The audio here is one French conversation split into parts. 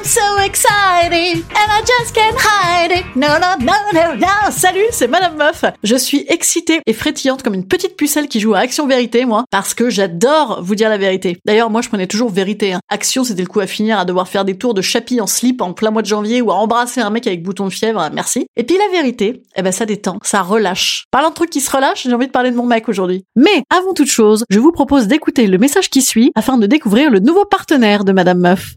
I'm so excited and I just can't hide it. No, no, no, no, no. Salut, c'est Madame Meuf. Je suis excitée et frétillante comme une petite pucelle qui joue à Action Vérité, moi, parce que j'adore vous dire la vérité. D'ailleurs, moi, je prenais toujours vérité. Hein. Action, c'était le coup à finir à devoir faire des tours de chapi en slip en plein mois de janvier ou à embrasser un mec avec bouton de fièvre. Merci. Et puis la vérité, eh ben ça détend, ça relâche. Parlant de trucs qui se relâchent, j'ai envie de parler de mon mec aujourd'hui. Mais avant toute chose, je vous propose d'écouter le message qui suit afin de découvrir le nouveau partenaire de Madame Meuf.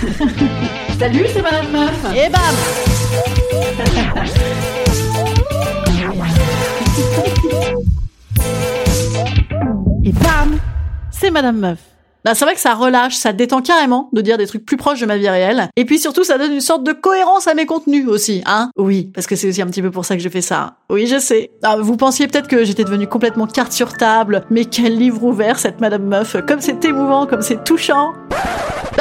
Salut, c'est Madame Meuf. Et bam Et bam C'est Madame Meuf. Bah, c'est vrai que ça relâche, ça détend carrément de dire des trucs plus proches de ma vie réelle. Et puis surtout, ça donne une sorte de cohérence à mes contenus aussi, hein Oui, parce que c'est aussi un petit peu pour ça que je fais ça. Oui, je sais. Ah, vous pensiez peut-être que j'étais devenue complètement carte sur table, mais quel livre ouvert cette Madame Meuf. Comme c'est émouvant, comme c'est touchant.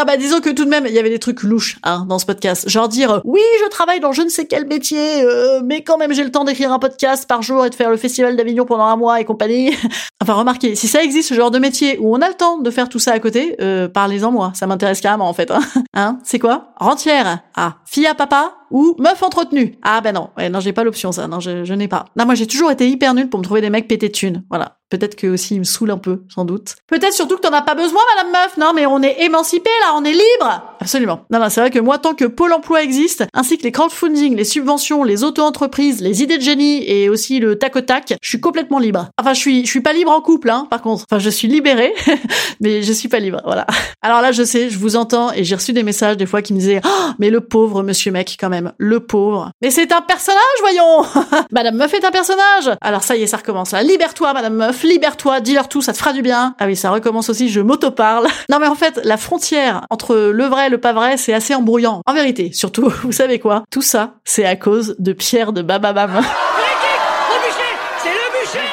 Bah disons que tout de même il y avait des trucs louches hein, dans ce podcast. Genre dire euh, oui je travaille dans je ne sais quel métier, euh, mais quand même j'ai le temps d'écrire un podcast par jour et de faire le festival d'Avignon pendant un mois et compagnie. enfin remarquez, si ça existe ce genre de métier où on a le temps de faire tout ça à côté, euh, parlez-en moi, ça m'intéresse carrément en fait. Hein, hein C'est quoi? Rentière Ah, fille à papa? Ou meuf entretenue Ah ben non, ouais, non j'ai pas l'option ça, non je, je n'ai pas. Non moi j'ai toujours été hyper nulle pour me trouver des mecs pétés de thunes, voilà. Peut-être que aussi il me saoule un peu, sans doute. Peut-être surtout que t'en as pas besoin, Madame Meuf. Non, mais on est émancipé là, on est libre. Absolument. Non, non, c'est vrai que moi, tant que Pôle Emploi existe, ainsi que les crowdfunding, les subventions, les auto-entreprises, les idées de génie et aussi le tac au tac, je suis complètement libre. Enfin, je suis, je suis pas libre en couple, hein. Par contre, enfin, je suis libérée, mais je suis pas libre. Voilà. Alors là, je sais, je vous entends et j'ai reçu des messages des fois qui me disaient, oh, mais le pauvre Monsieur Mec, quand même, le pauvre. Mais c'est un personnage, voyons. Madame Meuf est un personnage. Alors ça y est, ça recommence là. Libère-toi, Madame Meuf libère-toi, dis-leur tout, ça te fera du bien. Ah oui, ça recommence aussi, je m'auto-parle. Non mais en fait, la frontière entre le vrai et le pas vrai, c'est assez embrouillant. En vérité, surtout, vous savez quoi? Tout ça, c'est à cause de Pierre de Bababam.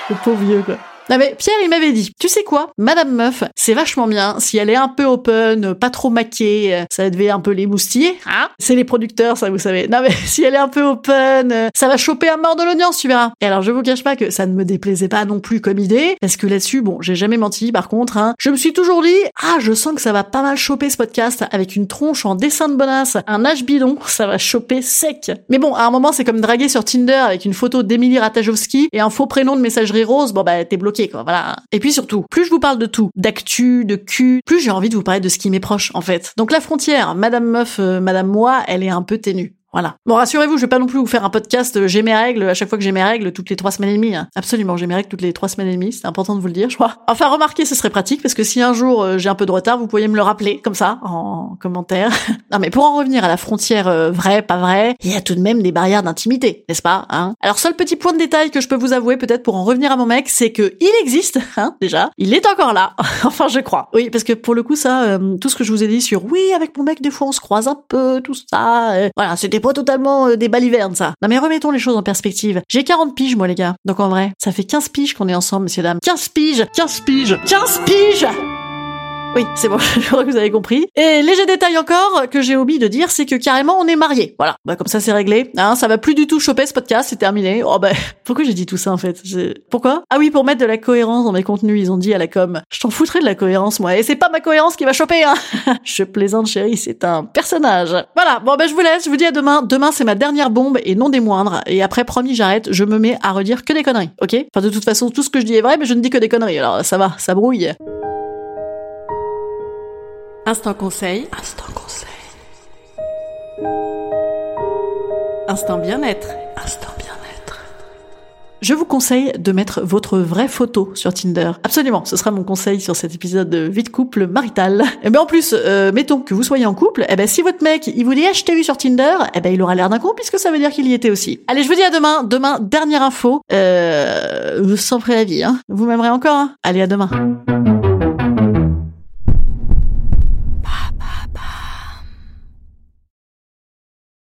Le pauvre vieux, quoi. Non mais Pierre, il m'avait dit, tu sais quoi, Madame Meuf, c'est vachement bien si elle est un peu open, pas trop maquée, ça devait un peu les moustiller, hein? C'est les producteurs, ça vous savez. Non mais si elle est un peu open, ça va choper à mort de l'audience, tu verras. Et alors je vous cache pas que ça ne me déplaisait pas non plus comme idée, parce que là-dessus, bon, j'ai jamais menti. Par contre, hein, je me suis toujours dit, ah, je sens que ça va pas mal choper ce podcast avec une tronche en dessin de bonasse, un âge bidon, ça va choper sec. Mais bon, à un moment, c'est comme draguer sur Tinder avec une photo d'Emilie Ratajkowski et un faux prénom de messagerie rose. Bon bah t'es bloqué Et puis surtout, plus je vous parle de tout, d'actu, de cul, plus j'ai envie de vous parler de ce qui m'est proche en fait. Donc la frontière, Madame Meuf, euh, Madame Moi, elle est un peu ténue. Voilà. Bon, rassurez-vous, je vais pas non plus vous faire un podcast euh, j'ai mes règles à chaque fois que j'ai mes règles toutes les trois semaines et demie. hein. Absolument, j'ai mes règles toutes les trois semaines et demie. C'est important de vous le dire, je crois. Enfin, remarquez, ce serait pratique parce que si un jour euh, j'ai un peu de retard, vous pourriez me le rappeler comme ça en commentaire. non, mais pour en revenir à la frontière euh, vrai, pas vrai, il y a tout de même des barrières d'intimité, n'est-ce pas hein? Alors, seul petit point de détail que je peux vous avouer peut-être pour en revenir à mon mec, c'est que il existe, hein, déjà. Il est encore là. enfin, je crois. Oui, parce que pour le coup, ça, euh, tout ce que je vous ai dit sur oui, avec mon mec, des fois on se croise un peu, tout ça. euh, voilà, c'était pas totalement euh, des balivernes, ça. Non, mais remettons les choses en perspective. J'ai 40 piges, moi, les gars. Donc en vrai, ça fait 15 piges qu'on est ensemble, messieurs dames. 15 piges 15 piges 15 piges Oui, c'est bon, je crois que vous avez compris. Et léger détail encore que j'ai omis de dire, c'est que carrément on est mariés. Voilà, bah, comme ça c'est réglé. Hein, ça va plus du tout choper ce podcast, c'est terminé. Oh bah, pourquoi j'ai dit tout ça en fait? Pourquoi? Ah oui, pour mettre de la cohérence dans mes contenus, ils ont dit à la com. Je t'en foutrais de la cohérence moi, et c'est pas ma cohérence qui va choper. Hein je plaisante chérie, c'est un personnage. Voilà, bon bah je vous laisse, je vous dis à demain. Demain c'est ma dernière bombe et non des moindres. Et après, promis, j'arrête, je me mets à redire que des conneries, ok? Enfin de toute façon, tout ce que je dis est vrai, mais je ne dis que des conneries, alors ça va, ça brouille. Instant conseil. Instant conseil. Instant bien-être. Instant bien-être. Je vous conseille de mettre votre vraie photo sur Tinder. Absolument, ce sera mon conseil sur cet épisode de vie de couple marital. Et ben en plus, euh, mettons que vous soyez en couple, et eh ben si votre mec il vous dit eh, je t'ai vu sur Tinder, et eh ben il aura l'air d'un con puisque ça veut dire qu'il y était aussi. Allez, je vous dis à demain. Demain, dernière info. Euh, sans préavis, hein. Vous m'aimerez encore, hein Allez, à demain.